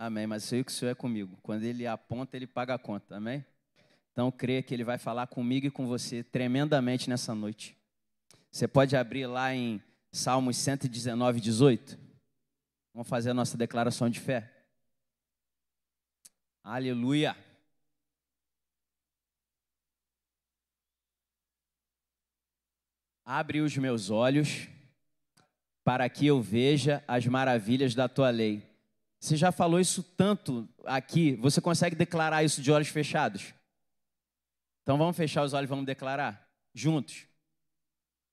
Amém. Mas sei que o Senhor é comigo. Quando Ele aponta, Ele paga a conta. Amém? Então, creia que Ele vai falar comigo e com você tremendamente nessa noite. Você pode abrir lá em Salmos 119, 18. Vamos fazer a nossa declaração de fé. Aleluia. Abre os meus olhos para que eu veja as maravilhas da tua lei. Você já falou isso tanto aqui, você consegue declarar isso de olhos fechados? Então vamos fechar os olhos, vamos declarar juntos.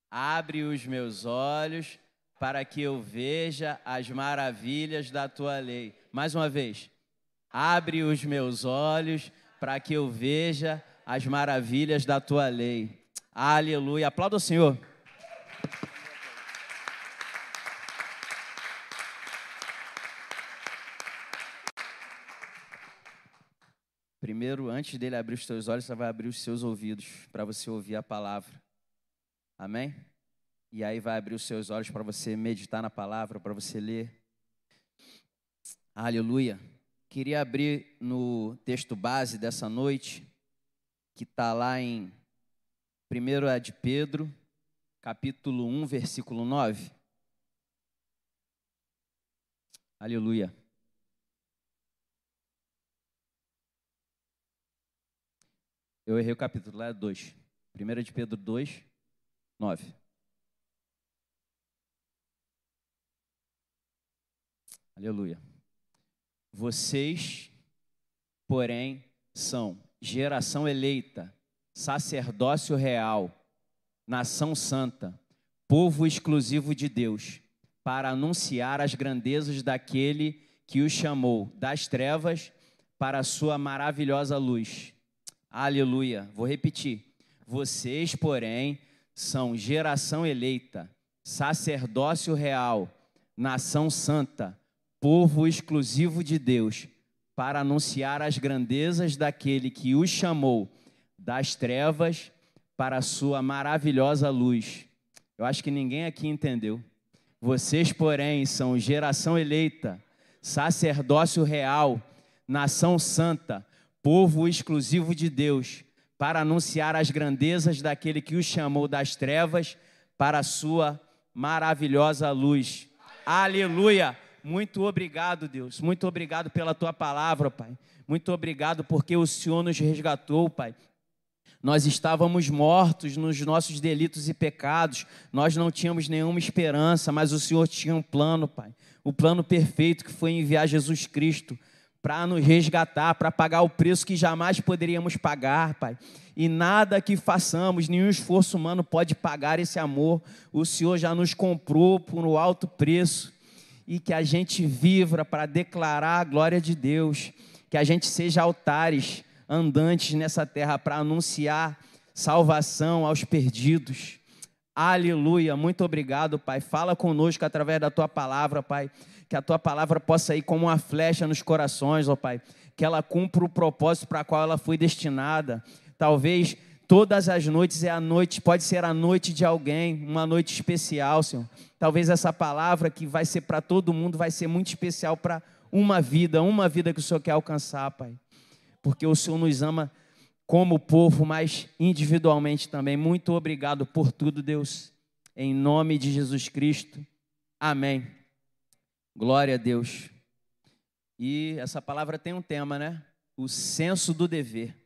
Abre os meus olhos para que eu veja as maravilhas da tua lei. Mais uma vez. Abre os meus olhos para que eu veja as maravilhas da tua lei. Aleluia. Aplauda o Senhor. Primeiro, antes dele abrir os teus olhos, você vai abrir os seus ouvidos para você ouvir a palavra. Amém? E aí vai abrir os seus olhos para você meditar na palavra, para você ler. Aleluia. Queria abrir no texto base dessa noite, que está lá em 1 é de Pedro, capítulo 1, versículo 9. Aleluia. Eu errei o capítulo, lá é 2. 1 de Pedro 2, 9. Aleluia. Vocês, porém, são geração eleita, sacerdócio real, nação santa, povo exclusivo de Deus, para anunciar as grandezas daquele que os chamou das trevas para a sua maravilhosa luz. Aleluia. Vou repetir. Vocês, porém, são geração eleita, sacerdócio real, nação santa, povo exclusivo de Deus, para anunciar as grandezas daquele que os chamou das trevas para a sua maravilhosa luz. Eu acho que ninguém aqui entendeu. Vocês, porém, são geração eleita, sacerdócio real, nação santa, povo exclusivo de Deus, para anunciar as grandezas daquele que os chamou das trevas para a sua maravilhosa luz. Aleluia! Muito obrigado, Deus. Muito obrigado pela tua palavra, Pai. Muito obrigado porque o Senhor nos resgatou, Pai. Nós estávamos mortos nos nossos delitos e pecados, nós não tínhamos nenhuma esperança, mas o Senhor tinha um plano, Pai. O plano perfeito que foi enviar Jesus Cristo para nos resgatar, para pagar o preço que jamais poderíamos pagar, Pai. E nada que façamos, nenhum esforço humano pode pagar esse amor. O Senhor já nos comprou por um alto preço. E que a gente vivra para declarar a glória de Deus. Que a gente seja altares andantes nessa terra para anunciar salvação aos perdidos. Aleluia. Muito obrigado, Pai. Fala conosco através da tua palavra, Pai que a tua palavra possa ir como uma flecha nos corações, ó Pai, que ela cumpra o propósito para qual ela foi destinada. Talvez todas as noites é a noite, pode ser a noite de alguém, uma noite especial, Senhor. Talvez essa palavra que vai ser para todo mundo vai ser muito especial para uma vida, uma vida que o Senhor quer alcançar, Pai. Porque o Senhor nos ama como povo, mas individualmente também. Muito obrigado por tudo, Deus. Em nome de Jesus Cristo. Amém. Glória a Deus. E essa palavra tem um tema, né? O senso do dever.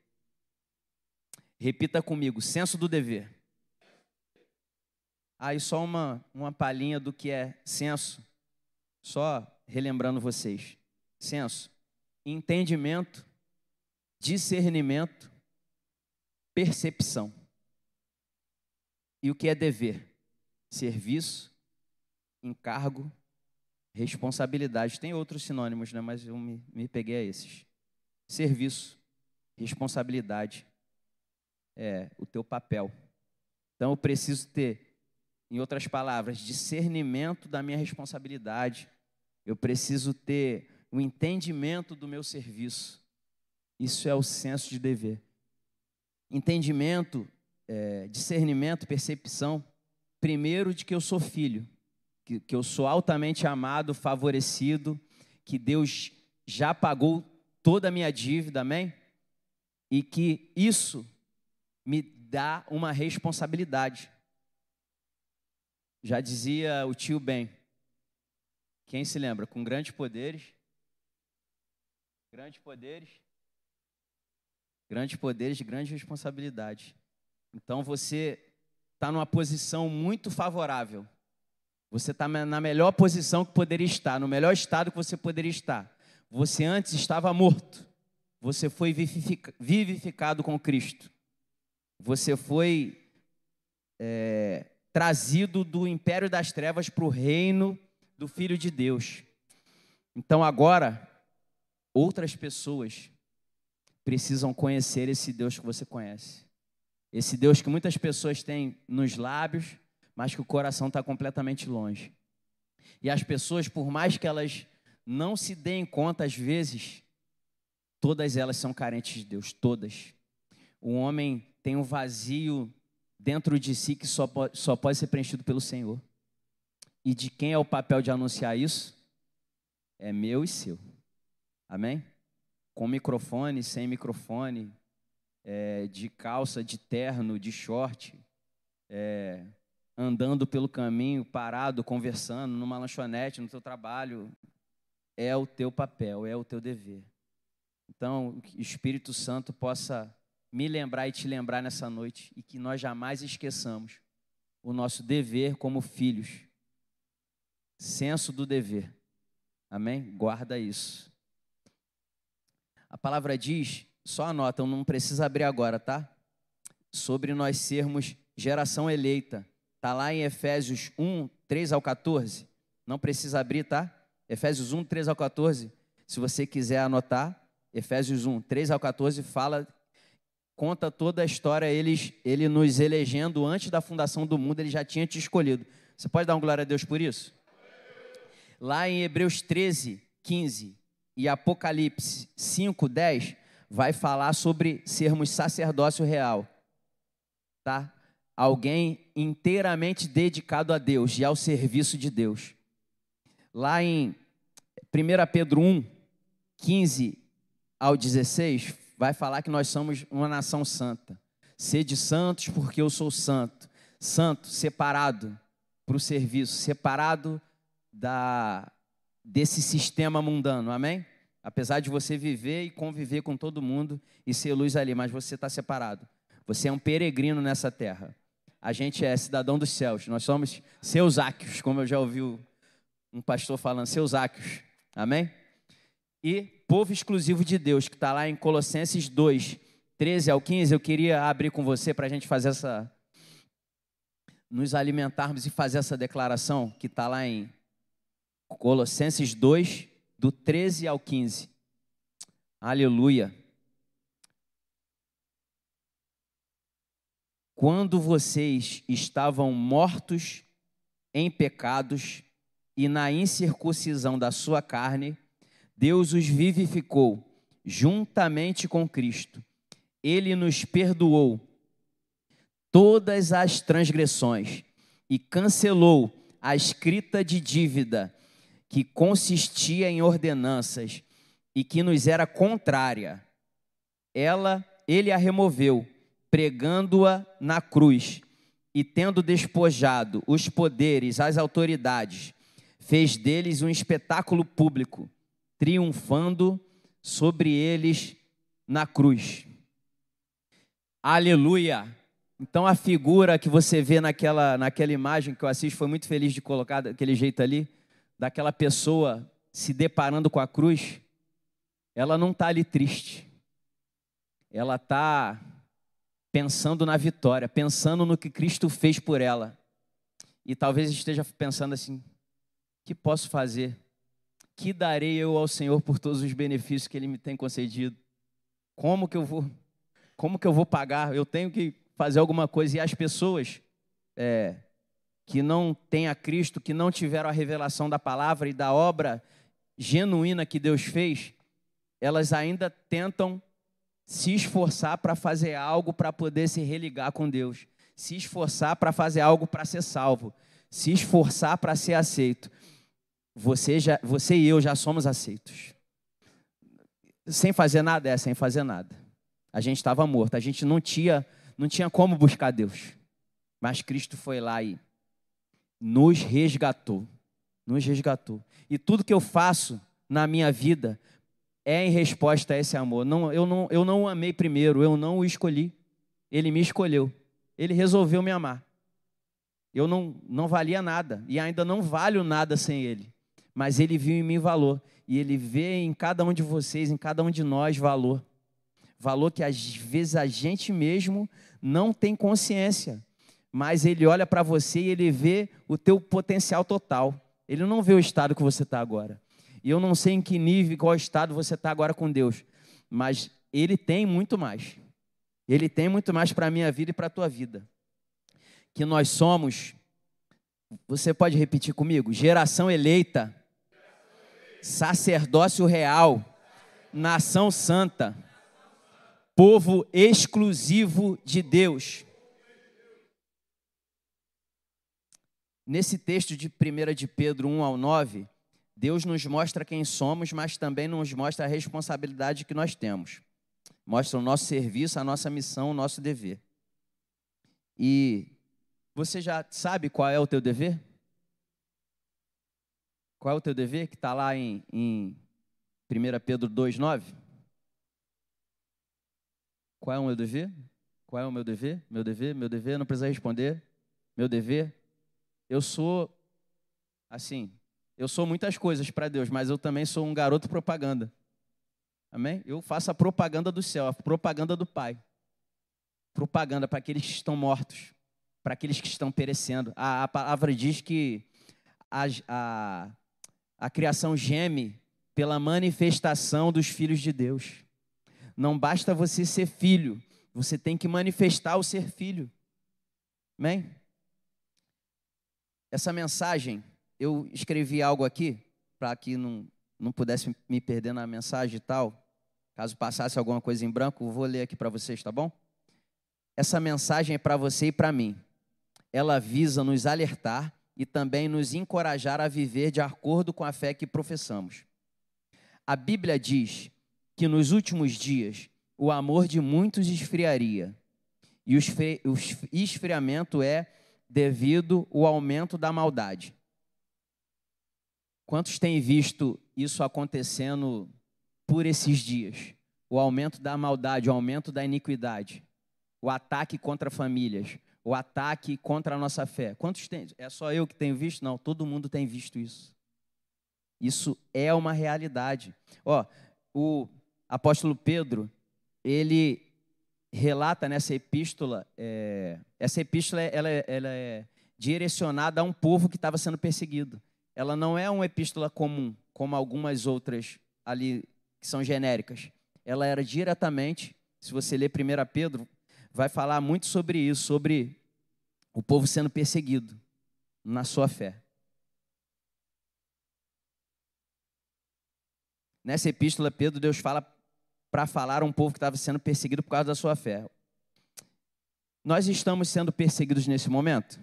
Repita comigo, senso do dever. Aí ah, só uma, uma palhinha do que é senso, só relembrando vocês. Senso, entendimento, discernimento, percepção. E o que é dever? Serviço, encargo, Responsabilidade. Tem outros sinônimos, né? mas eu me, me peguei a esses. Serviço, responsabilidade, é o teu papel. Então eu preciso ter, em outras palavras, discernimento da minha responsabilidade. Eu preciso ter o entendimento do meu serviço. Isso é o senso de dever. Entendimento, é, discernimento, percepção, primeiro de que eu sou filho que, que eu sou altamente amado, favorecido, que Deus já pagou toda a minha dívida, amém? E que isso me dá uma responsabilidade. Já dizia o tio Ben, quem se lembra? Com grandes poderes, grandes poderes, grandes poderes, grandes responsabilidades. Então você está numa posição muito favorável. Você está na melhor posição que poderia estar, no melhor estado que você poderia estar. Você antes estava morto. Você foi vivificado com Cristo. Você foi é, trazido do império das trevas para o reino do Filho de Deus. Então agora, outras pessoas precisam conhecer esse Deus que você conhece. Esse Deus que muitas pessoas têm nos lábios, mas que o coração está completamente longe. E as pessoas, por mais que elas não se deem conta, às vezes, todas elas são carentes de Deus, todas. O homem tem um vazio dentro de si que só pode, só pode ser preenchido pelo Senhor. E de quem é o papel de anunciar isso? É meu e seu. Amém? Com microfone, sem microfone, é, de calça, de terno, de short, é, andando pelo caminho, parado, conversando, numa lanchonete, no teu trabalho, é o teu papel, é o teu dever. Então, que o Espírito Santo possa me lembrar e te lembrar nessa noite e que nós jamais esqueçamos o nosso dever como filhos. Senso do dever. Amém? Guarda isso. A palavra diz, só anota, não precisa abrir agora, tá? Sobre nós sermos geração eleita. Está lá em Efésios 1, 3 ao 14. Não precisa abrir, tá? Efésios 1, 3 ao 14. Se você quiser anotar, Efésios 1, 3 ao 14 fala, conta toda a história, eles, ele nos elegendo antes da fundação do mundo, ele já tinha te escolhido. Você pode dar um glória a Deus por isso? Lá em Hebreus 13, 15 e Apocalipse 5, 10, vai falar sobre sermos sacerdócio real. Tá? Alguém inteiramente dedicado a Deus e ao serviço de Deus. Lá em 1 Pedro 1, 15 ao 16, vai falar que nós somos uma nação santa. Sede santos, porque eu sou santo. Santo, separado para o serviço, separado da, desse sistema mundano, amém? Apesar de você viver e conviver com todo mundo e ser luz ali, mas você está separado. Você é um peregrino nessa terra a gente é cidadão dos céus, nós somos seus áquios, como eu já ouvi um pastor falando, seus áquios, amém? E povo exclusivo de Deus, que está lá em Colossenses 2, 13 ao 15, eu queria abrir com você para a gente fazer essa, nos alimentarmos e fazer essa declaração, que está lá em Colossenses 2, do 13 ao 15. Aleluia. Quando vocês estavam mortos em pecados e na incircuncisão da sua carne, Deus os vivificou juntamente com Cristo. Ele nos perdoou todas as transgressões e cancelou a escrita de dívida que consistia em ordenanças e que nos era contrária. Ela, ele a removeu pregando-a na cruz e tendo despojado os poderes, as autoridades, fez deles um espetáculo público, triunfando sobre eles na cruz. Aleluia! Então a figura que você vê naquela, naquela imagem que eu assisto foi muito feliz de colocar daquele jeito ali, daquela pessoa se deparando com a cruz, ela não está ali triste. Ela está pensando na vitória, pensando no que Cristo fez por ela. E talvez esteja pensando assim: que posso fazer? Que darei eu ao Senhor por todos os benefícios que Ele me tem concedido? Como que eu vou? Como que eu vou pagar? Eu tenho que fazer alguma coisa. E as pessoas é, que não têm a Cristo, que não tiveram a revelação da palavra e da obra genuína que Deus fez, elas ainda tentam se esforçar para fazer algo para poder se religar com Deus, se esforçar para fazer algo para ser salvo, se esforçar para ser aceito. Você, já, você e eu já somos aceitos. sem fazer nada? É, sem fazer nada. A gente estava morto, a gente não tinha, não tinha como buscar Deus. Mas Cristo foi lá e nos resgatou. Nos resgatou. E tudo que eu faço na minha vida é em resposta a esse amor. Não, eu, não, eu não o amei primeiro, eu não o escolhi. Ele me escolheu. Ele resolveu me amar. Eu não, não valia nada e ainda não valho nada sem ele. Mas ele viu em mim valor. E ele vê em cada um de vocês, em cada um de nós, valor. Valor que às vezes a gente mesmo não tem consciência. Mas ele olha para você e ele vê o teu potencial total. Ele não vê o estado que você está agora. E eu não sei em que nível, qual estado você está agora com Deus. Mas ele tem muito mais. Ele tem muito mais para a minha vida e para a tua vida. Que nós somos, você pode repetir comigo? Geração eleita, sacerdócio real, nação santa, povo exclusivo de Deus. Nesse texto de 1 de Pedro 1 ao 9, Deus nos mostra quem somos, mas também nos mostra a responsabilidade que nós temos mostra o nosso serviço, a nossa missão, o nosso dever. E você já sabe qual é o teu dever? Qual é o teu dever que está lá em, em 1 Pedro 2,9? Qual é o meu dever? Qual é o meu dever? Meu dever? Meu dever? Não precisa responder. Meu dever? Eu sou, assim, eu sou muitas coisas para Deus, mas eu também sou um garoto propaganda. Amém? Eu faço a propaganda do céu, a propaganda do Pai. Propaganda para aqueles que estão mortos, para aqueles que estão perecendo. A, a palavra diz que a, a, a criação geme pela manifestação dos filhos de Deus. Não basta você ser filho, você tem que manifestar o ser filho. Amém? Essa mensagem, eu escrevi algo aqui, para que não, não pudesse me perder na mensagem e tal. Caso passasse alguma coisa em branco, vou ler aqui para vocês, tá bom? Essa mensagem é para você e para mim. Ela visa nos alertar e também nos encorajar a viver de acordo com a fé que professamos. A Bíblia diz que nos últimos dias o amor de muitos esfriaria. E o esfriamento é devido ao aumento da maldade. Quantos têm visto isso acontecendo por esses dias. O aumento da maldade, o aumento da iniquidade, o ataque contra famílias, o ataque contra a nossa fé. Quantos tem? É só eu que tenho visto? Não, todo mundo tem visto isso. Isso é uma realidade. Ó, o apóstolo Pedro, ele relata nessa epístola, é, essa epístola ela, é, ela é direcionada a um povo que estava sendo perseguido. Ela não é uma epístola comum, como algumas outras ali que são genéricas. Ela era diretamente, se você ler 1 Pedro, vai falar muito sobre isso, sobre o povo sendo perseguido na sua fé. Nessa epístola, Pedro, Deus fala para falar a um povo que estava sendo perseguido por causa da sua fé. Nós estamos sendo perseguidos nesse momento?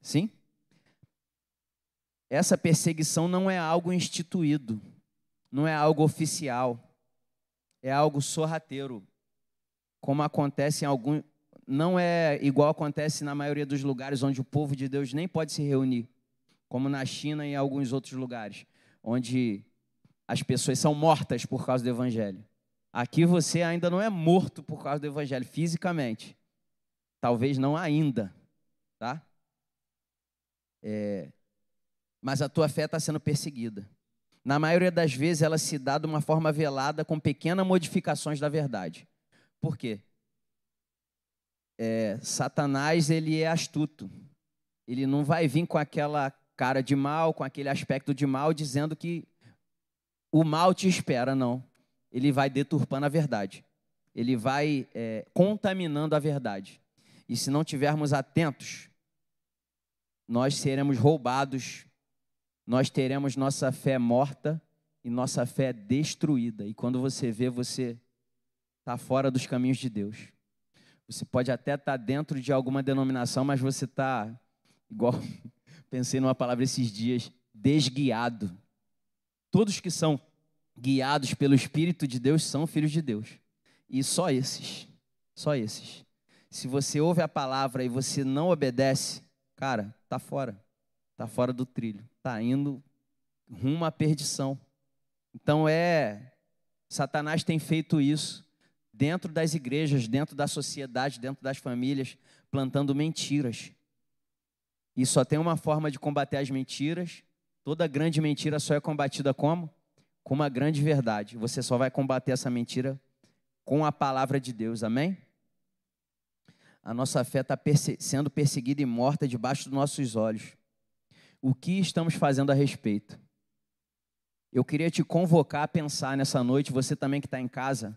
Sim? Essa perseguição não é algo instituído não é algo oficial, é algo sorrateiro, como acontece em algum, não é igual acontece na maioria dos lugares onde o povo de Deus nem pode se reunir, como na China e em alguns outros lugares, onde as pessoas são mortas por causa do evangelho. Aqui você ainda não é morto por causa do evangelho fisicamente, talvez não ainda, tá? É, mas a tua fé está sendo perseguida na maioria das vezes ela se dá de uma forma velada com pequenas modificações da verdade. Por quê? É, Satanás ele é astuto. Ele não vai vir com aquela cara de mal, com aquele aspecto de mal, dizendo que o mal te espera, não. Ele vai deturpando a verdade. Ele vai é, contaminando a verdade. E se não tivermos atentos, nós seremos roubados nós teremos nossa fé morta e nossa fé destruída. E quando você vê, você está fora dos caminhos de Deus. Você pode até estar tá dentro de alguma denominação, mas você está, igual pensei numa palavra esses dias, desguiado. Todos que são guiados pelo Espírito de Deus, são filhos de Deus. E só esses, só esses. Se você ouve a palavra e você não obedece, cara, tá fora. Tá fora do trilho. Tá indo rumo à perdição. Então é Satanás tem feito isso dentro das igrejas, dentro da sociedade, dentro das famílias, plantando mentiras. E só tem uma forma de combater as mentiras. Toda grande mentira só é combatida como? Com uma grande verdade. Você só vai combater essa mentira com a palavra de Deus. Amém? A nossa fé está perse sendo perseguida e morta debaixo dos nossos olhos. O que estamos fazendo a respeito? Eu queria te convocar a pensar nessa noite, você também que está em casa,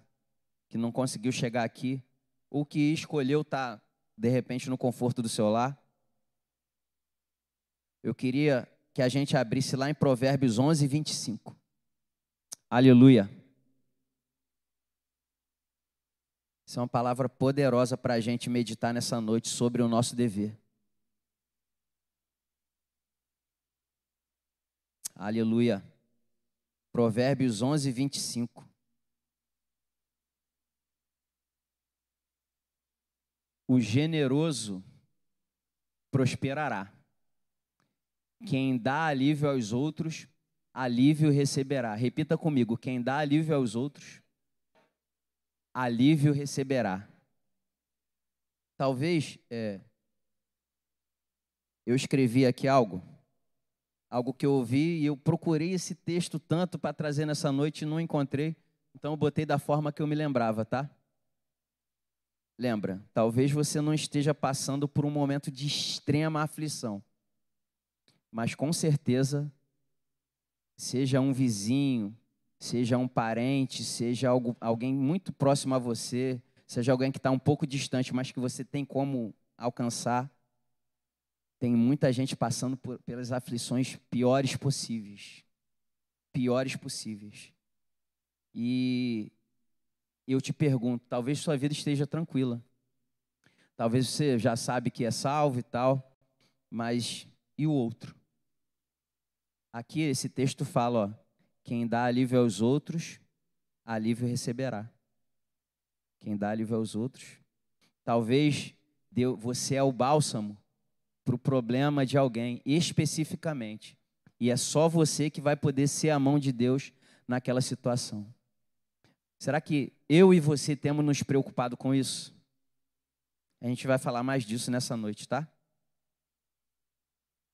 que não conseguiu chegar aqui, ou que escolheu estar, tá, de repente, no conforto do seu lar. Eu queria que a gente abrisse lá em Provérbios 11, 25. Aleluia. Isso é uma palavra poderosa para a gente meditar nessa noite sobre o nosso dever. Aleluia. Provérbios 11, 25. O generoso prosperará. Quem dá alívio aos outros, alívio receberá. Repita comigo: quem dá alívio aos outros, alívio receberá. Talvez é, eu escrevi aqui algo, algo que eu ouvi e eu procurei esse texto tanto para trazer nessa noite e não encontrei, então eu botei da forma que eu me lembrava, tá? Lembra, talvez você não esteja passando por um momento de extrema aflição mas com certeza, seja um vizinho, seja um parente, seja algo, alguém muito próximo a você, seja alguém que está um pouco distante, mas que você tem como alcançar, tem muita gente passando por, pelas aflições piores possíveis. Piores possíveis. E eu te pergunto, talvez sua vida esteja tranquila. Talvez você já sabe que é salvo e tal, mas e o outro? Aqui esse texto fala, ó, quem dá alívio aos outros, alívio receberá. Quem dá alívio aos outros, talvez você é o bálsamo para o problema de alguém especificamente. E é só você que vai poder ser a mão de Deus naquela situação. Será que eu e você temos nos preocupado com isso? A gente vai falar mais disso nessa noite, tá?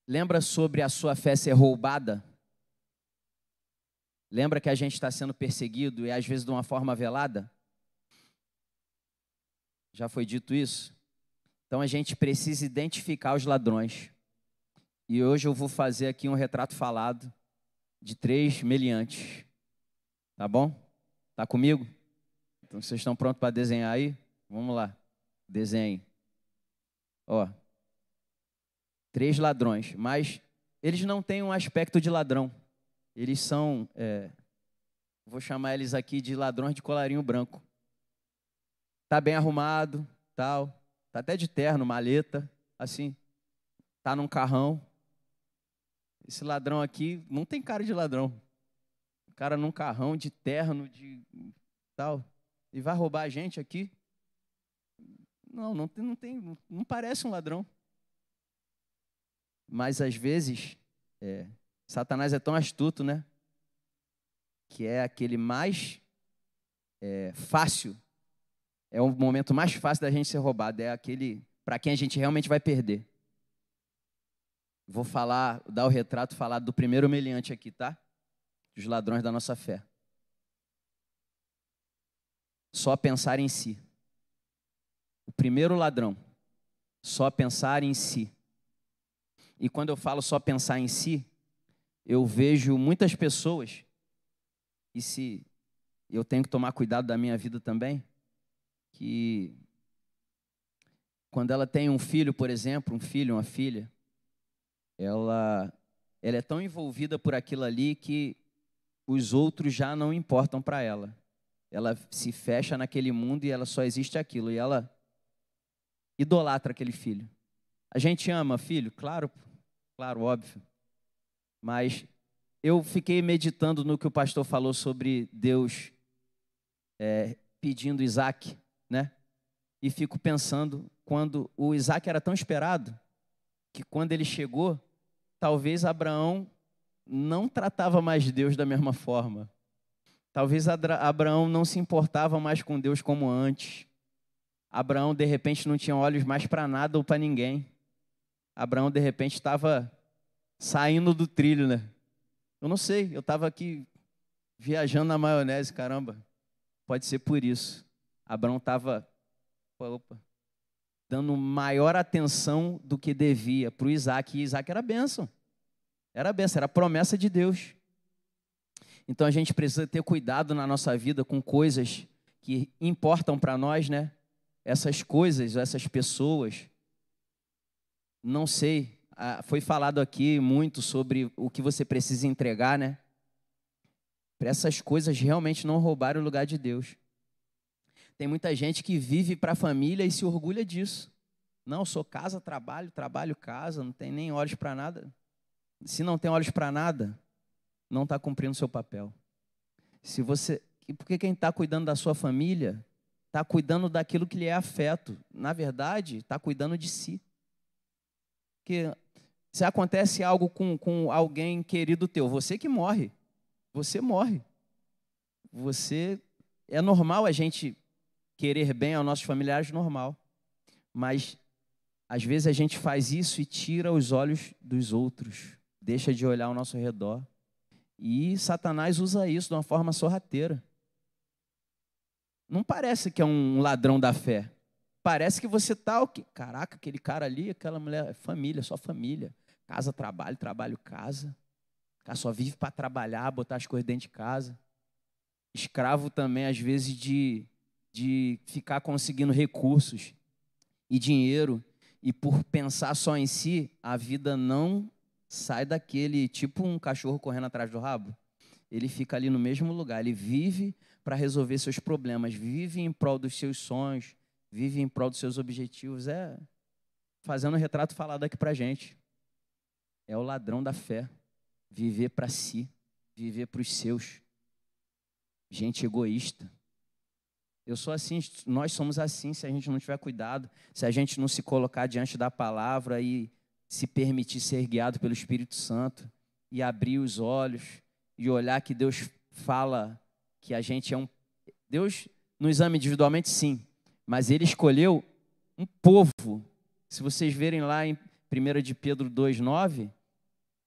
Lembra sobre a sua fé ser roubada? Lembra que a gente está sendo perseguido e às vezes de uma forma velada? Já foi dito isso? Então a gente precisa identificar os ladrões. E hoje eu vou fazer aqui um retrato falado de três meliantes. Tá bom? Tá comigo? Então vocês estão prontos para desenhar aí? Vamos lá. Desenhe. Ó, três ladrões, mas eles não têm um aspecto de ladrão. Eles são, é, vou chamar eles aqui de ladrões de colarinho branco. Tá bem arrumado, tal, tá até de terno, maleta, assim, tá num carrão. Esse ladrão aqui não tem cara de ladrão. O cara num carrão de terno, de tal, e vai roubar a gente aqui. Não, não tem, não tem, não parece um ladrão. Mas às vezes, é, Satanás é tão astuto, né? Que é aquele mais é, fácil, é o momento mais fácil da gente ser roubado, é aquele para quem a gente realmente vai perder. Vou falar, dar o retrato falar do primeiro meliante aqui, tá? Dos ladrões da nossa fé. Só pensar em si. O primeiro ladrão, só pensar em si. E quando eu falo só pensar em si, eu vejo muitas pessoas, e se eu tenho que tomar cuidado da minha vida também, que quando ela tem um filho, por exemplo, um filho, uma filha, ela, ela é tão envolvida por aquilo ali que os outros já não importam para ela. Ela se fecha naquele mundo e ela só existe aquilo. E ela idolatra aquele filho. A gente ama filho? Claro, claro, óbvio. Mas eu fiquei meditando no que o pastor falou sobre Deus é, pedindo Isaac, né? E fico pensando, quando o Isaac era tão esperado, que quando ele chegou, talvez Abraão não tratava mais Deus da mesma forma. Talvez Abraão não se importava mais com Deus como antes. Abraão, de repente, não tinha olhos mais para nada ou para ninguém. Abraão, de repente, estava saindo do trilho, né? Eu não sei, eu estava aqui viajando na maionese, caramba. Pode ser por isso. Abraão estava dando maior atenção do que devia para o Isaac. E Isaac era bênção. Era bênção, era promessa de Deus. Então a gente precisa ter cuidado na nossa vida com coisas que importam para nós, né? essas coisas, essas pessoas, não sei, foi falado aqui muito sobre o que você precisa entregar, né? Para essas coisas realmente não roubarem o lugar de Deus. Tem muita gente que vive para a família e se orgulha disso. Não, sou casa, trabalho, trabalho, casa, não tem nem olhos para nada. Se não tem olhos para nada, não está cumprindo seu papel. Se você, porque quem está cuidando da sua família está cuidando daquilo que lhe é afeto. Na verdade, está cuidando de si. Porque se acontece algo com, com alguém querido teu, você que morre. Você morre. Você. É normal a gente querer bem aos nossos familiares, normal. Mas às vezes a gente faz isso e tira os olhos dos outros, deixa de olhar ao nosso redor. E Satanás usa isso de uma forma sorrateira. Não parece que é um ladrão da fé. Parece que você tá o que? Caraca, aquele cara ali, aquela mulher, família, só família. Casa, trabalho, trabalho, casa. O cara só vive para trabalhar, botar as coisas dentro de casa. Escravo também, às vezes, de, de ficar conseguindo recursos e dinheiro. E por pensar só em si, a vida não sai daquele, tipo um cachorro correndo atrás do rabo. Ele fica ali no mesmo lugar, ele vive para resolver seus problemas, vive em prol dos seus sonhos, vive em prol dos seus objetivos. É fazendo o retrato falado aqui para gente. É o ladrão da fé. Viver para si, viver para os seus. Gente egoísta. Eu sou assim, nós somos assim se a gente não tiver cuidado, se a gente não se colocar diante da palavra e se permitir ser guiado pelo Espírito Santo e abrir os olhos e olhar que Deus fala que a gente é um. Deus nos ama individualmente, sim, mas Ele escolheu um povo. Se vocês verem lá em 1 de Pedro 2,9,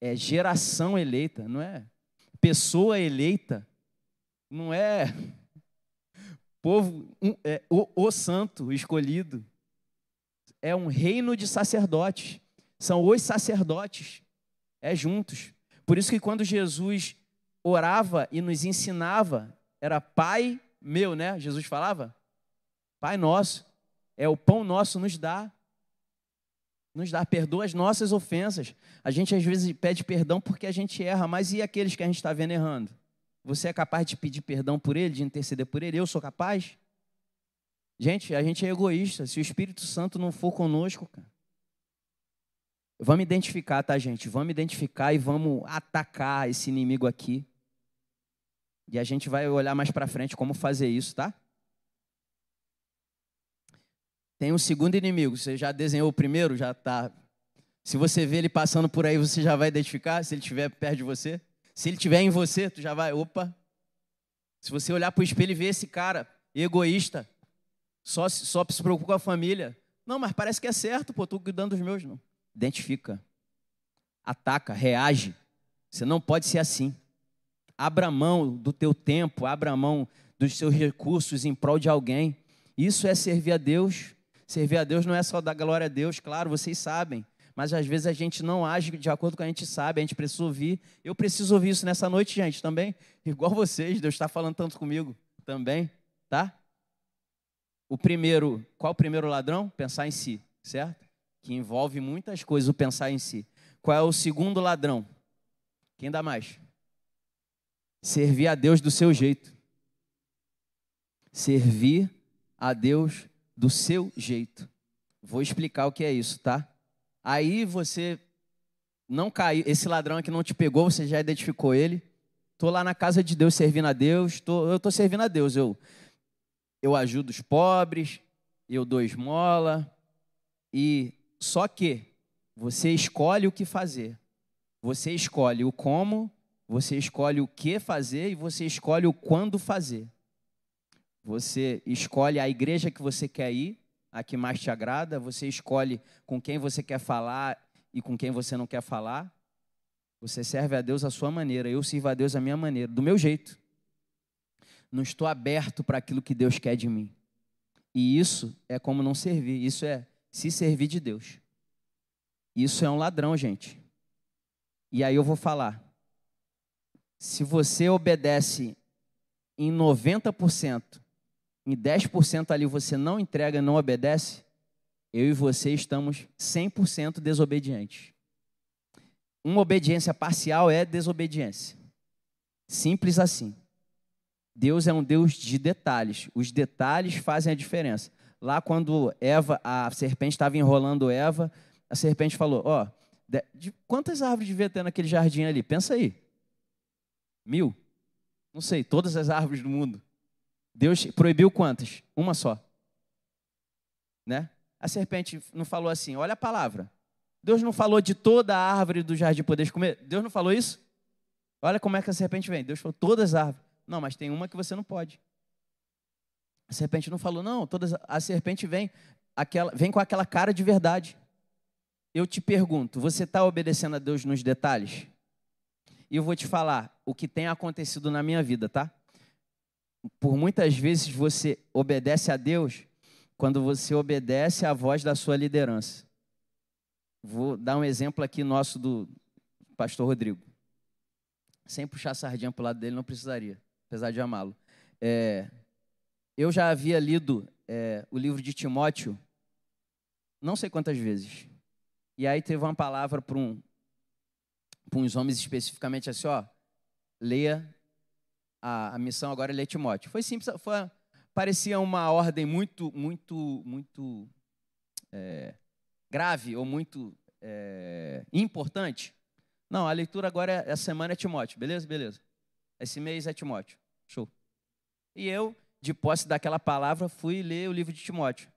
é geração eleita, não é? Pessoa eleita, não é povo, um, é, o, o santo escolhido. É um reino de sacerdotes. São os sacerdotes. É juntos. Por isso que quando Jesus orava e nos ensinava era Pai meu, né? Jesus falava? Pai nosso. É o pão nosso nos dá. Nos dá, perdoa as nossas ofensas. A gente às vezes pede perdão porque a gente erra, mas e aqueles que a gente está vendo errando? Você é capaz de pedir perdão por ele, de interceder por ele? Eu sou capaz? Gente, a gente é egoísta. Se o Espírito Santo não for conosco, cara. Vamos identificar, tá, gente? Vamos identificar e vamos atacar esse inimigo aqui. E a gente vai olhar mais para frente como fazer isso, tá? Tem um segundo inimigo. Você já desenhou o primeiro? Já tá. Se você vê ele passando por aí, você já vai identificar. Se ele estiver perto de você. Se ele estiver em você, tu já vai. Opa. Se você olhar para o espelho e ver esse cara egoísta, só, só se preocupa com a família. Não, mas parece que é certo, pô, estou cuidando dos meus. Não. Identifica. Ataca, reage. Você não pode ser assim. Abra mão do teu tempo, abra mão dos seus recursos em prol de alguém. Isso é servir a Deus. Servir a Deus não é só dar glória a Deus, claro, vocês sabem. Mas às vezes a gente não age de acordo com o que a gente sabe, a gente precisa ouvir. Eu preciso ouvir isso nessa noite, gente, também. Igual vocês, Deus está falando tanto comigo também, tá? O primeiro, qual o primeiro ladrão? Pensar em si, certo? Que envolve muitas coisas o pensar em si. Qual é o segundo ladrão? Quem dá mais? Servir a Deus do seu jeito. Servir a Deus do seu jeito. Vou explicar o que é isso, tá? Aí você não caiu, esse ladrão que não te pegou, você já identificou ele. Tô lá na casa de Deus servindo a Deus, tô, eu tô servindo a Deus, eu eu ajudo os pobres, eu dou esmola e só que você escolhe o que fazer. Você escolhe o como, você escolhe o que fazer e você escolhe o quando fazer. Você escolhe a igreja que você quer ir, a que mais te agrada, você escolhe com quem você quer falar e com quem você não quer falar. Você serve a Deus à sua maneira, eu sirvo a Deus à minha maneira, do meu jeito. Não estou aberto para aquilo que Deus quer de mim. E isso é como não servir, isso é se servir de Deus. Isso é um ladrão, gente. E aí eu vou falar. Se você obedece em 90%, em 10% ali você não entrega, não obedece, eu e você estamos 100% desobedientes. Uma obediência parcial é desobediência. Simples assim. Deus é um Deus de detalhes. Os detalhes fazem a diferença. Lá quando Eva, a serpente estava enrolando Eva, a serpente falou: Ó, oh, de, quantas árvores devia ter naquele jardim ali? Pensa aí. Mil? Não sei, todas as árvores do mundo. Deus proibiu quantas? Uma só. Né? A serpente não falou assim, olha a palavra. Deus não falou de toda a árvore do jardim poderes comer. Deus não falou isso? Olha como é que a serpente vem. Deus falou todas as árvores. Não, mas tem uma que você não pode. A serpente não falou, não, todas. A serpente vem, aquela, vem com aquela cara de verdade eu te pergunto, você está obedecendo a Deus nos detalhes? E eu vou te falar o que tem acontecido na minha vida, tá? Por muitas vezes você obedece a Deus quando você obedece à voz da sua liderança. Vou dar um exemplo aqui nosso do pastor Rodrigo. Sem puxar sardinha para o lado dele, não precisaria, apesar de amá-lo. É, eu já havia lido é, o livro de Timóteo, não sei quantas vezes. E aí teve uma palavra para um, uns homens especificamente assim, ó, leia a, a missão agora é ler Timóteo. Foi simples, foi, parecia uma ordem muito, muito, muito é, grave ou muito é, importante. Não, a leitura agora, é, essa semana é Timóteo, beleza? Beleza. Esse mês é Timóteo. Show. E eu, de posse daquela palavra, fui ler o livro de Timóteo.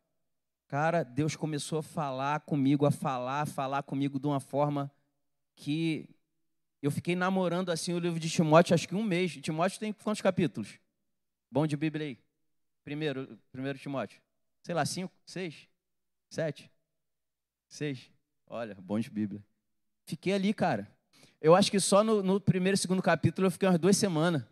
Cara, Deus começou a falar comigo, a falar, a falar comigo de uma forma que eu fiquei namorando assim o livro de Timóteo, acho que um mês. Timóteo tem quantos capítulos? Bom de Bíblia aí. Primeiro, primeiro Timóteo. Sei lá, cinco, seis, sete, seis. Olha, bom de Bíblia. Fiquei ali, cara. Eu acho que só no, no primeiro e segundo capítulo eu fiquei umas duas semanas.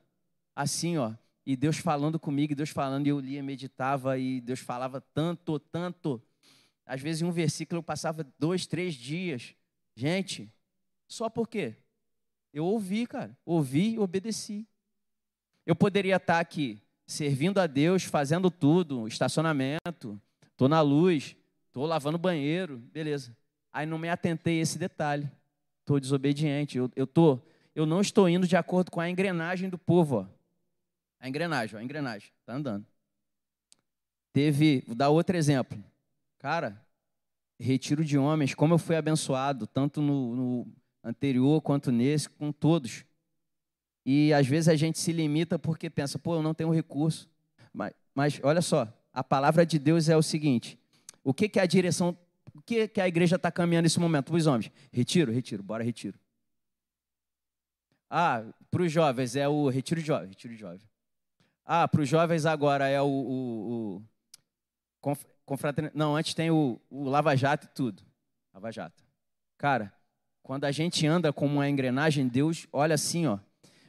Assim, ó e Deus falando comigo, e Deus falando, e eu lia, meditava, e Deus falava tanto, tanto. Às vezes, em um versículo, eu passava dois, três dias. Gente, só por quê? Eu ouvi, cara. Ouvi e obedeci. Eu poderia estar aqui servindo a Deus, fazendo tudo, estacionamento, estou na luz, estou lavando banheiro, beleza. Aí não me atentei a esse detalhe. Estou desobediente. Eu, eu, tô, eu não estou indo de acordo com a engrenagem do povo. Ó. A engrenagem, ó, a engrenagem, tá andando. Teve, vou dar outro exemplo. Cara, retiro de homens, como eu fui abençoado, tanto no, no anterior quanto nesse, com todos. E às vezes a gente se limita porque pensa, pô, eu não tenho recurso. Mas, mas olha só, a palavra de Deus é o seguinte: o que, que a direção, o que, que a igreja está caminhando nesse momento? Os homens, retiro, retiro, bora retiro. Ah, para os jovens é o retiro de jovem, retiro de jovem. Ah, para os jovens agora é o, o, o confratern... Não, antes tem o, o Lava Jato e tudo. Lava Jato. Cara, quando a gente anda como uma engrenagem, Deus, olha assim, ó.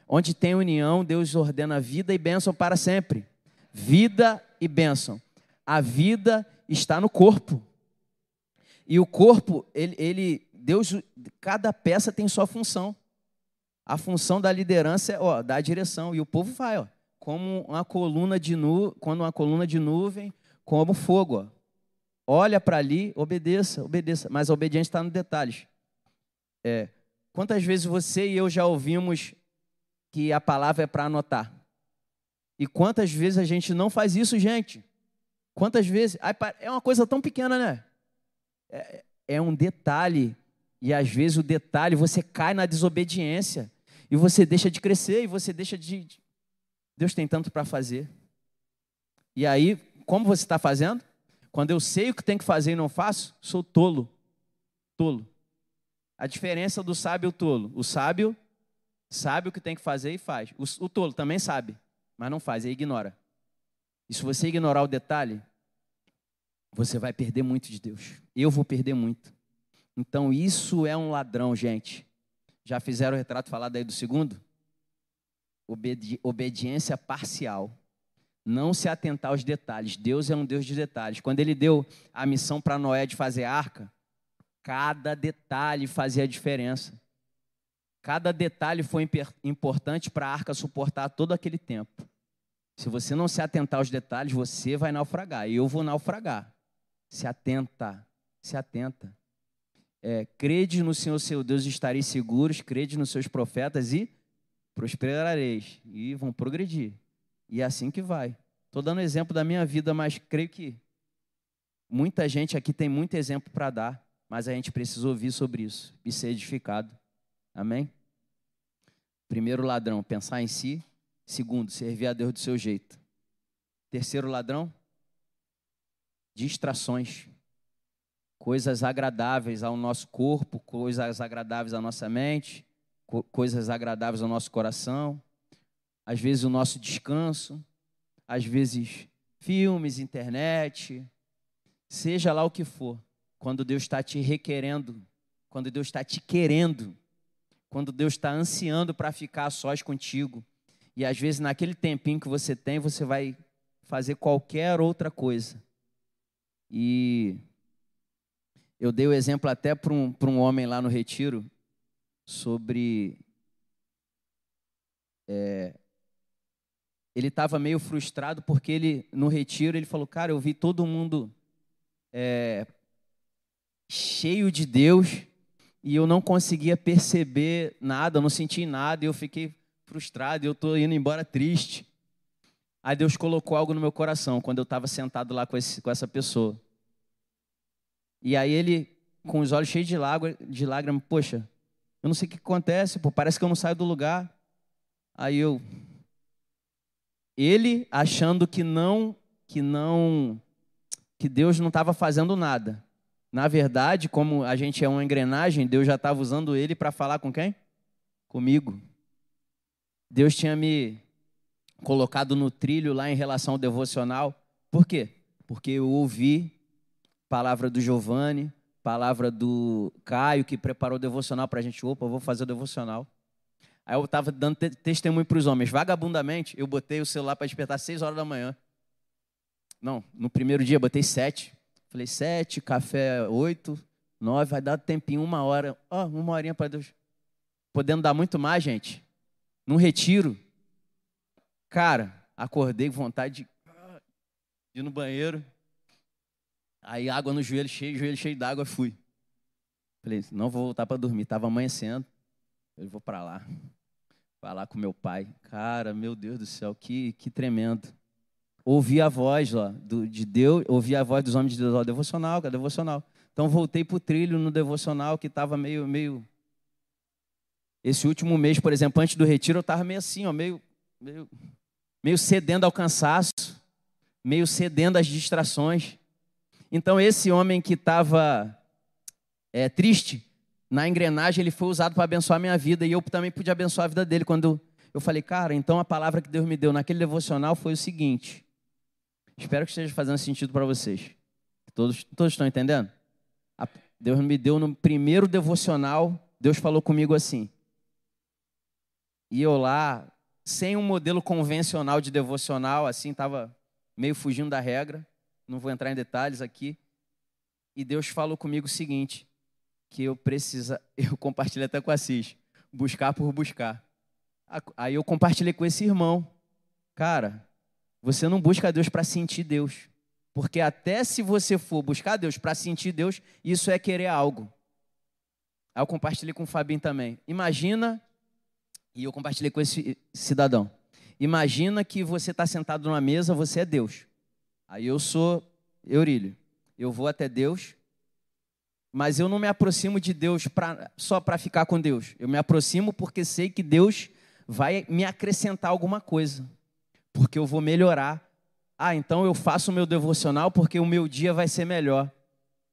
Onde tem união, Deus ordena vida e bênção para sempre. Vida e bênção. A vida está no corpo. E o corpo, ele, ele Deus, cada peça tem sua função. A função da liderança é, ó, dar a direção. E o povo vai, ó como uma coluna de nu, quando uma coluna de nuvem, como fogo. Ó. Olha para ali, obedeça, obedeça. Mas a obediência está nos detalhes. É, quantas vezes você e eu já ouvimos que a palavra é para anotar? E quantas vezes a gente não faz isso, gente? Quantas vezes? É uma coisa tão pequena, né? É, é um detalhe E às vezes o detalhe, você cai na desobediência. E você deixa de crescer, e você deixa de. Deus tem tanto para fazer. E aí, como você está fazendo? Quando eu sei o que tem que fazer e não faço, sou tolo. Tolo. A diferença do sábio e o tolo. O sábio sabe o que tem que fazer e faz. O, o tolo também sabe, mas não faz, e ignora. E se você ignorar o detalhe, você vai perder muito de Deus. Eu vou perder muito. Então, isso é um ladrão, gente. Já fizeram o retrato falado aí do segundo? Obedi obediência parcial. Não se atentar aos detalhes. Deus é um Deus de detalhes. Quando ele deu a missão para Noé de fazer arca, cada detalhe fazia diferença. Cada detalhe foi importante para a arca suportar todo aquele tempo. Se você não se atentar aos detalhes, você vai naufragar. E eu vou naufragar. Se atenta, se atenta. É, crede no Senhor seu Deus e estareis seguros, crede nos seus profetas e prosperareis. E vão progredir. E é assim que vai. Estou dando exemplo da minha vida, mas creio que muita gente aqui tem muito exemplo para dar, mas a gente precisa ouvir sobre isso e ser edificado. Amém? Primeiro ladrão, pensar em si. Segundo, servir a Deus do seu jeito. Terceiro ladrão, distrações. Coisas agradáveis ao nosso corpo, coisas agradáveis à nossa mente, co coisas agradáveis ao nosso coração. Às vezes o nosso descanso, às vezes filmes, internet, seja lá o que for. Quando Deus está te requerendo, quando Deus está te querendo, quando Deus está ansiando para ficar sós contigo. E às vezes, naquele tempinho que você tem, você vai fazer qualquer outra coisa. E eu dei o exemplo até para um, um homem lá no retiro sobre. É, ele estava meio frustrado porque ele, no retiro, ele falou: Cara, eu vi todo mundo é, cheio de Deus e eu não conseguia perceber nada, não senti nada, e eu fiquei frustrado, e eu estou indo embora triste. Aí Deus colocou algo no meu coração quando eu estava sentado lá com, esse, com essa pessoa. E aí ele, com os olhos cheios de, lágrima, de lágrimas, poxa, eu não sei o que acontece, pô, parece que eu não saio do lugar. Aí eu, ele achando que não, que não, que Deus não estava fazendo nada. Na verdade, como a gente é uma engrenagem, Deus já estava usando ele para falar com quem? Comigo. Deus tinha me colocado no trilho lá em relação ao devocional. Por quê? Porque eu ouvi palavra do Giovanni, palavra do Caio, que preparou o devocional para a gente. Opa, vou fazer o devocional. Aí eu estava dando te testemunho para os homens. Vagabundamente, eu botei o celular para despertar às 6 horas da manhã. Não, no primeiro dia botei 7. Falei, sete, café oito, nove, vai dar tempinho, uma hora. Ó, oh, uma horinha para Deus. Podendo dar muito mais, gente. Num retiro. Cara, acordei com vontade de, de ir no banheiro. Aí água no joelho cheio, joelho cheio d'água, fui. Falei, não vou voltar para dormir. Tava amanhecendo. Eu vou para lá. Falar com meu pai. Cara, meu Deus do céu, que, que tremendo ouvi a voz ó, do, de Deus, ouvi a voz dos homens de Deus, ó, devocional, cara, devocional. Então voltei para o trilho no devocional que estava meio, meio. Esse último mês, por exemplo, antes do retiro, eu estava meio assim, ó, meio, meio, meio cedendo ao cansaço, meio cedendo às distrações. Então esse homem que estava é, triste, na engrenagem ele foi usado para abençoar minha vida e eu também pude abençoar a vida dele quando eu falei, cara, então a palavra que Deus me deu naquele devocional foi o seguinte: Espero que esteja fazendo sentido para vocês. Todos, todos estão entendendo? Deus me deu no primeiro devocional, Deus falou comigo assim. E eu lá, sem um modelo convencional de devocional, assim, estava meio fugindo da regra, não vou entrar em detalhes aqui. E Deus falou comigo o seguinte, que eu precisa, eu compartilhei até com a Assis, buscar por buscar. Aí eu compartilhei com esse irmão. Cara, você não busca Deus para sentir Deus. Porque até se você for buscar Deus para sentir Deus, isso é querer algo. Aí eu compartilhei com o Fabinho também. Imagina, e eu compartilhei com esse cidadão. Imagina que você está sentado numa mesa, você é Deus. Aí eu sou Eurílio. Eu vou até Deus Mas eu não me aproximo de Deus pra, só para ficar com Deus. Eu me aproximo porque sei que Deus vai me acrescentar alguma coisa. Porque eu vou melhorar. Ah, então eu faço o meu devocional porque o meu dia vai ser melhor.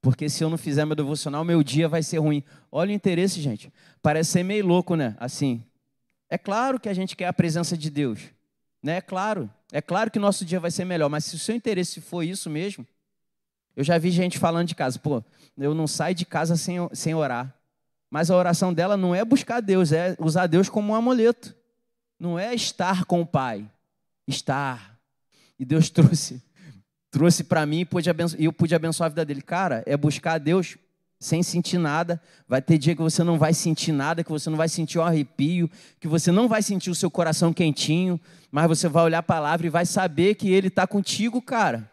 Porque se eu não fizer meu devocional, meu dia vai ser ruim. Olha o interesse, gente. Parece ser meio louco, né? Assim. É claro que a gente quer a presença de Deus. Né? É claro. É claro que nosso dia vai ser melhor. Mas se o seu interesse for isso mesmo, eu já vi gente falando de casa, pô, eu não saio de casa sem, sem orar. Mas a oração dela não é buscar Deus, é usar Deus como um amuleto. Não é estar com o Pai. Estar. E Deus trouxe trouxe para mim e eu pude abençoar a vida dele. Cara, é buscar Deus sem sentir nada. Vai ter dia que você não vai sentir nada, que você não vai sentir o um arrepio, que você não vai sentir o seu coração quentinho, mas você vai olhar a palavra e vai saber que Ele está contigo, cara.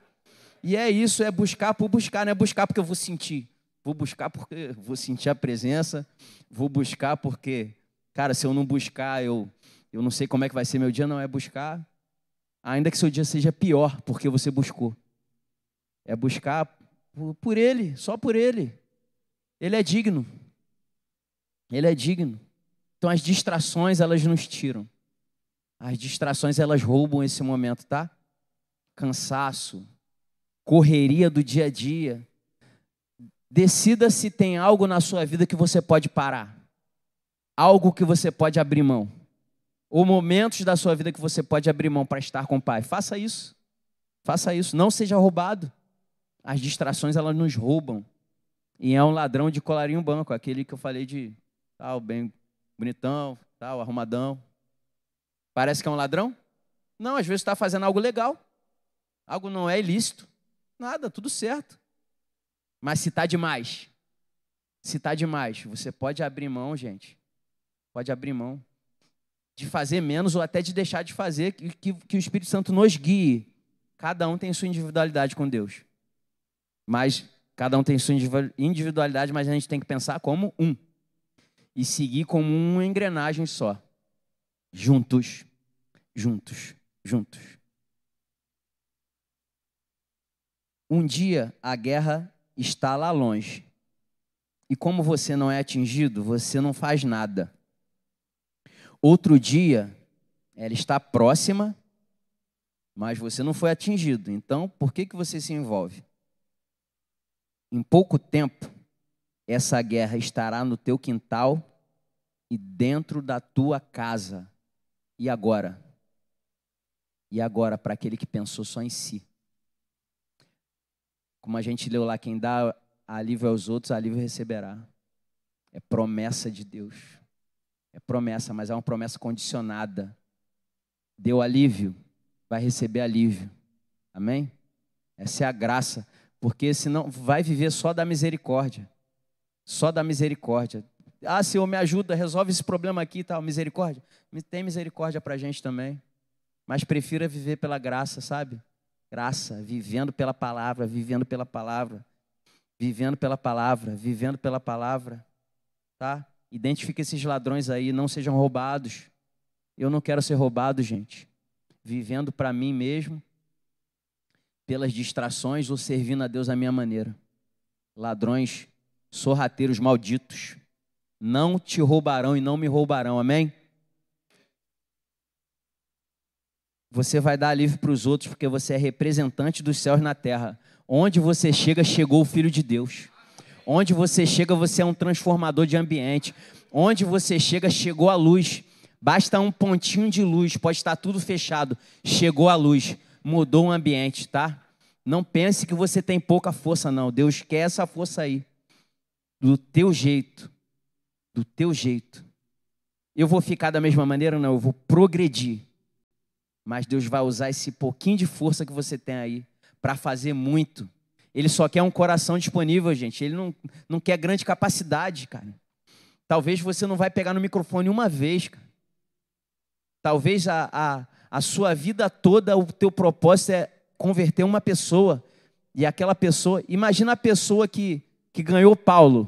E é isso, é buscar por buscar, não é buscar porque eu vou sentir. Vou buscar porque vou sentir a presença, vou buscar porque, cara, se eu não buscar, eu, eu não sei como é que vai ser meu dia, não é buscar, ainda que seu dia seja pior, porque você buscou. É buscar por, Ele, só por Ele. Ele é digno. Ele é digno. Então as distrações, elas nos tiram. As distrações, elas roubam esse momento, tá? Cansaço, correria do dia a dia. Decida se tem algo na sua vida que você pode parar, algo que você pode abrir mão, ou momentos da sua vida que você pode abrir mão para estar com o Pai. Faça isso. Faça isso. Não seja roubado. As distrações elas nos roubam. E é um ladrão de colarinho banco, aquele que eu falei de tal, bem bonitão, tal, arrumadão. Parece que é um ladrão? Não, às vezes está fazendo algo legal. Algo não é ilícito. Nada, tudo certo. Mas se está demais, se está demais, você pode abrir mão, gente. Pode abrir mão de fazer menos ou até de deixar de fazer, que, que, o Espírito Santo nos guie. Cada um tem sua individualidade com Deus. Mas cada um tem sua individualidade, mas a gente tem que pensar como um. E seguir como uma engrenagem só. Juntos, juntos, juntos. Um dia a guerra está lá longe. E como você não é atingido, você não faz nada. Outro dia, ela está próxima, mas você não foi atingido. Então, por que, que você se envolve? Em pouco tempo, essa guerra estará no teu quintal e dentro da tua casa. E agora? E agora para aquele que pensou só em si? Como a gente leu lá, quem dá alívio aos outros, alívio receberá. É promessa de Deus. É promessa, mas é uma promessa condicionada. Deu alívio, vai receber alívio. Amém? Essa é a graça, porque senão vai viver só da misericórdia. Só da misericórdia. Ah, Senhor, me ajuda, resolve esse problema aqui e tal. Misericórdia? Tem misericórdia para a gente também. Mas prefira viver pela graça, sabe? graça, vivendo pela palavra, vivendo pela palavra, vivendo pela palavra, vivendo pela palavra, tá? Identifique esses ladrões aí, não sejam roubados. Eu não quero ser roubado, gente. Vivendo para mim mesmo, pelas distrações ou servindo a Deus à minha maneira. Ladrões, sorrateiros malditos, não te roubarão e não me roubarão, amém? Você vai dar alívio para os outros porque você é representante dos céus na terra. Onde você chega, chegou o Filho de Deus. Onde você chega, você é um transformador de ambiente. Onde você chega, chegou a luz. Basta um pontinho de luz, pode estar tudo fechado. Chegou a luz, mudou o ambiente, tá? Não pense que você tem pouca força, não. Deus quer essa força aí. Do teu jeito. Do teu jeito. Eu vou ficar da mesma maneira? Não, eu vou progredir. Mas Deus vai usar esse pouquinho de força que você tem aí para fazer muito. Ele só quer um coração disponível, gente. Ele não, não quer grande capacidade, cara. Talvez você não vai pegar no microfone uma vez, cara. Talvez a, a, a sua vida toda, o teu propósito é converter uma pessoa. E aquela pessoa, imagina a pessoa que, que ganhou Paulo.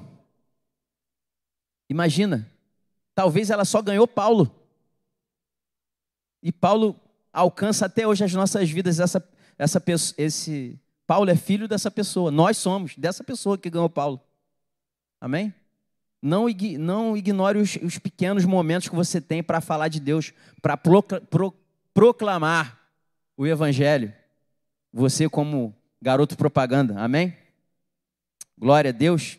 Imagina. Talvez ela só ganhou Paulo. E Paulo alcança até hoje as nossas vidas essa, essa esse Paulo é filho dessa pessoa. Nós somos dessa pessoa que ganhou Paulo. Amém? Não, não ignore os, os, pequenos momentos que você tem para falar de Deus, para pro, proclamar o Evangelho. Você, como garoto propaganda, amém? Glória a Deus.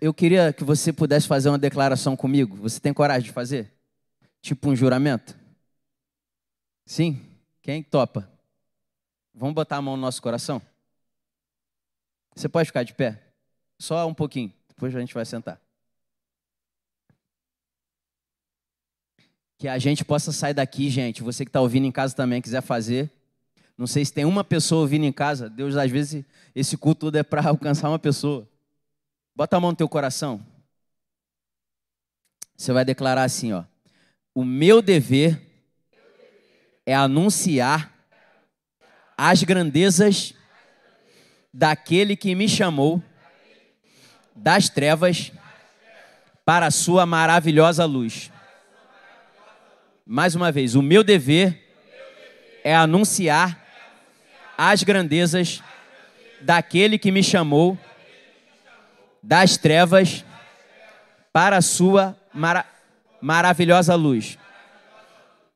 Eu queria que você pudesse fazer uma declaração comigo. Você tem coragem de fazer? Tipo um juramento? Sim? Quem topa? Vamos botar a mão no nosso coração? Você pode ficar de pé? Só um pouquinho, depois a gente vai sentar. Que a gente possa sair daqui, gente. Você que está ouvindo em casa também, quiser fazer. Não sei se tem uma pessoa ouvindo em casa. Deus, às vezes, esse culto tudo é para alcançar uma pessoa. Bota a mão no teu coração. Você vai declarar assim, ó. O meu dever é anunciar as grandezas daquele que me chamou das trevas para a sua maravilhosa luz. Mais uma vez, o meu dever é anunciar as grandezas daquele que me chamou das trevas para a sua mara maravilhosa luz.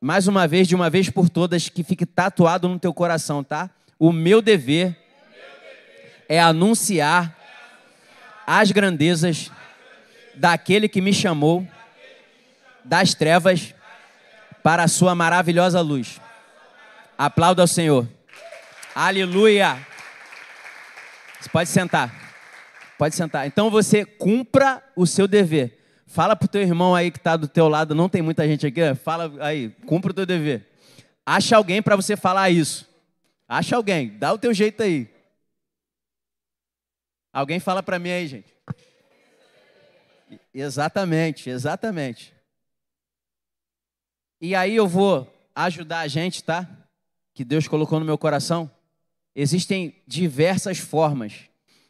Mais uma vez, de uma vez por todas, que fique tatuado no teu coração, tá? O meu dever é anunciar as grandezas daquele que me chamou das trevas para a sua maravilhosa luz. Aplauda ao Senhor. Aleluia. Você pode sentar. Pode sentar. Então você cumpra o seu dever. Fala pro teu irmão aí que está do teu lado, não tem muita gente aqui, fala aí, cumpra o teu dever. Acha alguém para você falar isso. Acha alguém, dá o teu jeito aí. Alguém fala para mim aí, gente. Exatamente, exatamente. E aí eu vou ajudar a gente, tá? Que Deus colocou no meu coração. Existem diversas formas.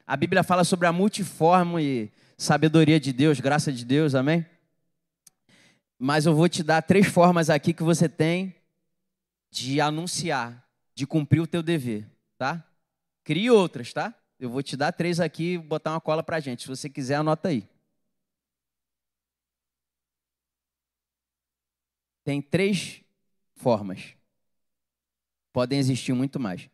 A Bíblia fala sobre a multiforme sabedoria de Deus, graça de Deus, amém? Mas eu vou te dar três formas aqui que você tem de anunciar, de cumprir o teu dever, tá? Crie outras, tá? Eu vou te dar três aqui e botar uma cola pra gente. Se você quiser, anota aí. Tem três formas. Podem existir muito mais.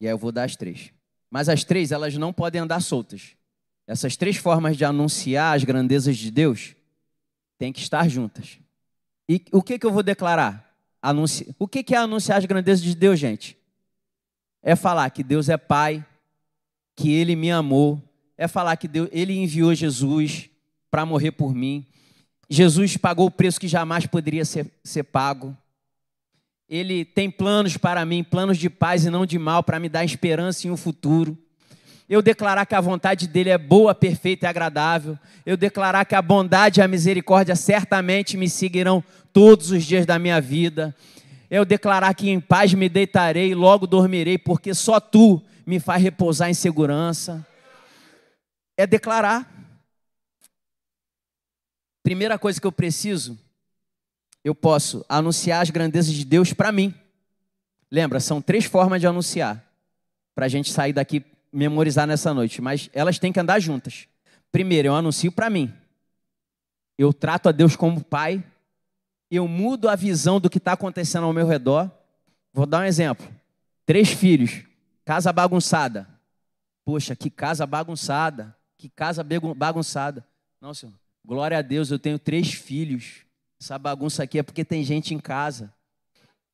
E aí eu vou dar as três. Mas as três, elas não podem andar soltas. Essas três formas de anunciar as grandezas de Deus têm que estar juntas. E o que, que eu vou declarar? Anunci... O que, que é anunciar as grandezas de Deus, gente? É falar que Deus é Pai, que Ele me amou, é falar que Deus, Ele enviou Jesus para morrer por mim. Jesus pagou o preço que jamais poderia ser, ser pago. Ele tem planos para mim, planos de paz e não de mal, para me dar esperança em um futuro. Eu declarar que a vontade dele é boa, perfeita e agradável. Eu declarar que a bondade e a misericórdia certamente me seguirão todos os dias da minha vida. Eu declarar que em paz me deitarei e logo dormirei, porque só tu me faz repousar em segurança. É declarar. Primeira coisa que eu preciso, eu posso anunciar as grandezas de Deus para mim. Lembra, são três formas de anunciar, para a gente sair daqui memorizar nessa noite, mas elas têm que andar juntas. Primeiro, eu anuncio para mim. Eu trato a Deus como pai. Eu mudo a visão do que está acontecendo ao meu redor. Vou dar um exemplo. Três filhos, casa bagunçada. Poxa, que casa bagunçada. Que casa bagunçada. Não, senhor. Glória a Deus, eu tenho três filhos. Essa bagunça aqui é porque tem gente em casa.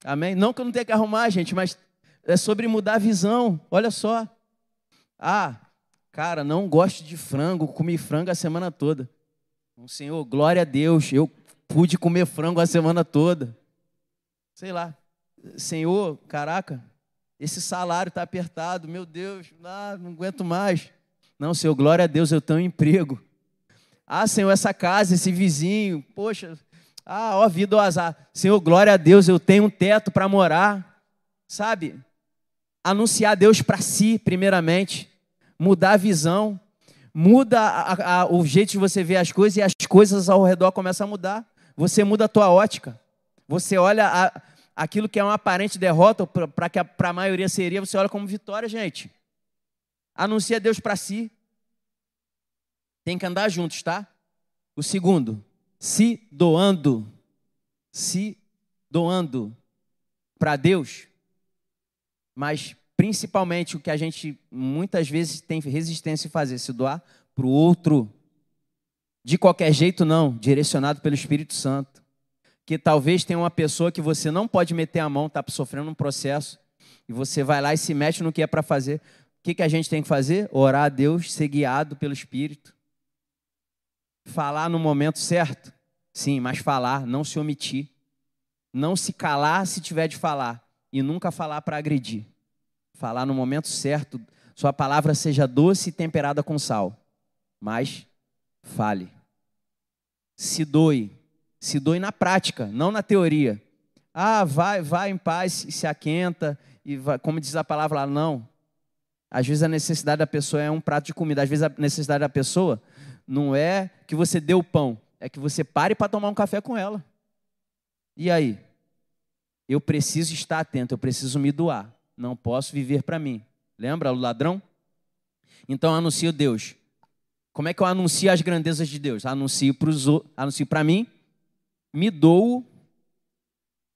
Amém? Não que eu não tenha que arrumar, gente, mas é sobre mudar a visão. Olha só. Ah, cara, não gosto de frango, comi frango a semana toda. Senhor, glória a Deus, eu pude comer frango a semana toda. Sei lá. Senhor, caraca, esse salário está apertado, meu Deus, ah, não aguento mais. Não, Senhor, glória a Deus, eu tenho um emprego. Ah, Senhor, essa casa, esse vizinho, poxa, ah, ó vida, ó azar. Senhor, glória a Deus, eu tenho um teto para morar. Sabe? Anunciar Deus para si, primeiramente, mudar a visão, muda a, a, o jeito de você ver as coisas e as coisas ao redor começam a mudar. Você muda a tua ótica. Você olha a, aquilo que é uma aparente derrota, para que para a maioria seria, você olha como vitória, gente. anuncia Deus para si. Tem que andar juntos, tá? O segundo, se doando. Se doando para Deus. Mas principalmente o que a gente muitas vezes tem resistência em fazer, se doar para o outro. De qualquer jeito, não, direcionado pelo Espírito Santo. Que talvez tenha uma pessoa que você não pode meter a mão, está sofrendo um processo, e você vai lá e se mexe no que é para fazer. O que, que a gente tem que fazer? Orar a Deus, ser guiado pelo Espírito. Falar no momento certo? Sim, mas falar, não se omitir. Não se calar se tiver de falar. E nunca falar para agredir. Falar no momento certo. Sua palavra seja doce e temperada com sal. Mas fale. Se doe. Se doe na prática, não na teoria. Ah, vai, vai em paz e se aquenta. E vai, como diz a palavra lá, não. Às vezes a necessidade da pessoa é um prato de comida. Às vezes a necessidade da pessoa não é que você dê o pão, é que você pare para tomar um café com ela. E aí? Eu preciso estar atento, eu preciso me doar. Não posso viver para mim. Lembra o ladrão? Então anuncio Deus. Como é que eu anuncio as grandezas de Deus? Anuncio para anuncio para mim, me dou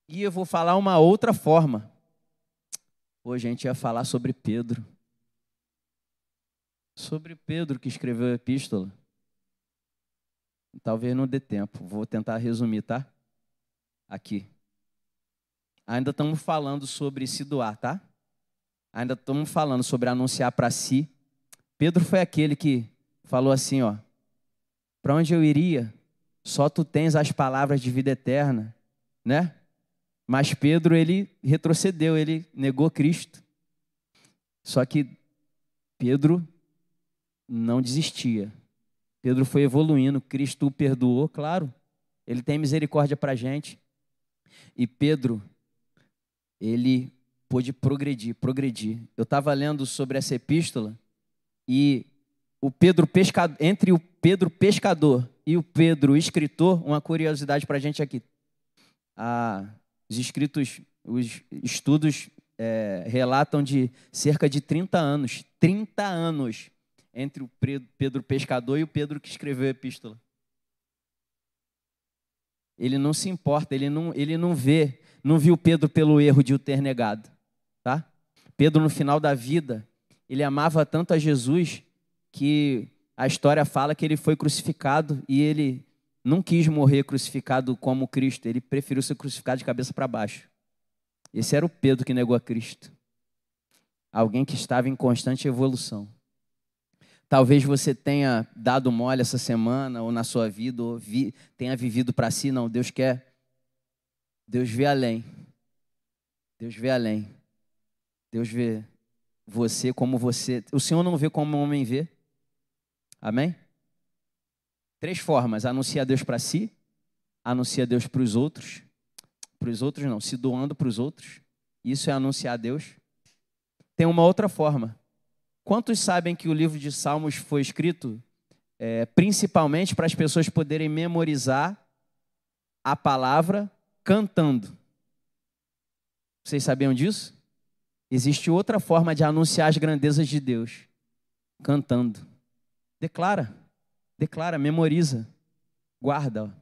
e eu vou falar uma outra forma. Hoje a gente ia falar sobre Pedro. Sobre Pedro que escreveu a epístola. Talvez não dê tempo. Vou tentar resumir, tá? Aqui. Ainda estamos falando sobre se doar, tá? Ainda estamos falando sobre anunciar para si. Pedro foi aquele que falou assim, ó: Para onde eu iria? Só tu tens as palavras de vida eterna, né? Mas Pedro ele retrocedeu, ele negou Cristo. Só que Pedro não desistia. Pedro foi evoluindo, Cristo o perdoou, claro. Ele tem misericórdia para a gente. E Pedro, ele pôde progredir, progredir. Eu estava lendo sobre essa epístola e o Pedro pescador, entre o Pedro pescador e o Pedro escritor, uma curiosidade para a gente aqui. Ah, os escritos, os estudos é, relatam de cerca de 30 anos. 30 anos entre o Pedro pescador e o Pedro que escreveu a epístola. Ele não se importa, ele não, ele não vê, não viu Pedro pelo erro de o ter negado, tá? Pedro no final da vida, ele amava tanto a Jesus que a história fala que ele foi crucificado e ele não quis morrer crucificado como Cristo, ele preferiu ser crucificado de cabeça para baixo. Esse era o Pedro que negou a Cristo. Alguém que estava em constante evolução. Talvez você tenha dado mole essa semana, ou na sua vida, ou vi, tenha vivido para si. Não, Deus quer. Deus vê além. Deus vê além. Deus vê você como você. O Senhor não vê como o homem vê. Amém? Três formas: anuncia Deus para si, anuncia Deus para os outros. Para os outros, não, se doando para os outros. Isso é anunciar Deus. Tem uma outra forma Quantos sabem que o livro de Salmos foi escrito é, principalmente para as pessoas poderem memorizar a palavra cantando? Vocês sabiam disso? Existe outra forma de anunciar as grandezas de Deus: cantando. Declara, declara, memoriza, guarda.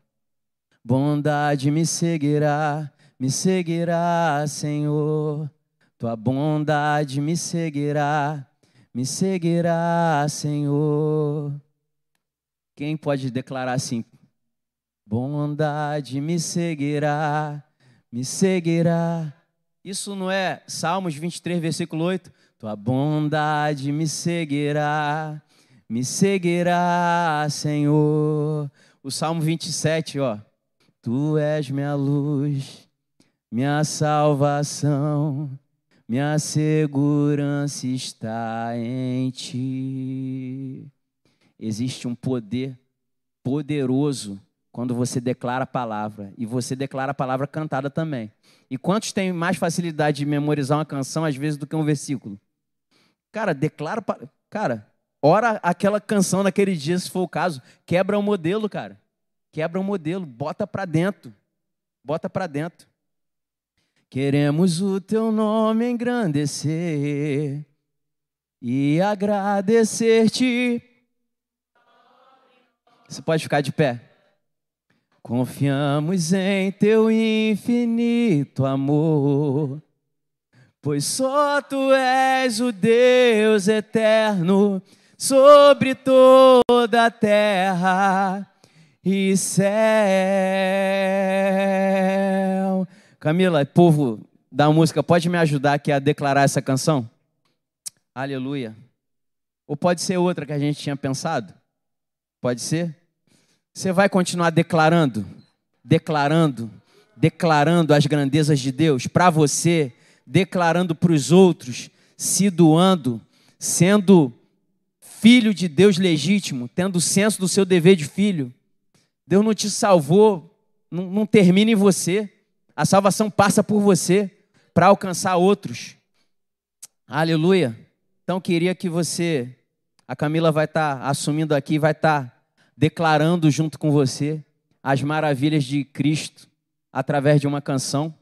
Bondade me seguirá, me seguirá, Senhor. Tua bondade me seguirá, me seguirá, Senhor. Quem pode declarar assim? Bondade me seguirá, me seguirá. Isso não é Salmos 23, versículo 8? Tua bondade me seguirá, me seguirá, Senhor. O Salmo 27, ó. Tu és minha luz, minha salvação. Minha segurança está em ti. Existe um poder poderoso quando você declara a palavra. E você declara a palavra cantada também. E quantos têm mais facilidade de memorizar uma canção, às vezes, do que um versículo? Cara, declara. Cara, ora aquela canção naquele dia, se for o caso. Quebra o modelo, cara. Quebra o modelo, bota para dentro. Bota para dentro. Queremos o teu nome engrandecer. e agradecer-te. Você pode ficar de pé. Confiamos em teu infinito amor, pois só tu és o Deus eterno sobre toda a terra e céu. Camila, povo da música, pode me ajudar aqui a declarar essa canção? Aleluia. Ou pode ser outra que a gente tinha pensado? Pode ser? Você vai continuar declarando, declarando, declarando as grandezas de Deus para você, declarando para os outros, se doando, sendo filho de Deus legítimo, tendo o senso do seu dever de filho. Deus não te salvou, não, não termina em você. A salvação passa por você para alcançar outros. Aleluia. Então queria que você, a Camila vai estar tá assumindo aqui, vai estar tá declarando junto com você as maravilhas de Cristo através de uma canção.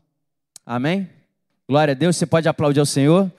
Amém? Glória a Deus. Você pode aplaudir ao Senhor.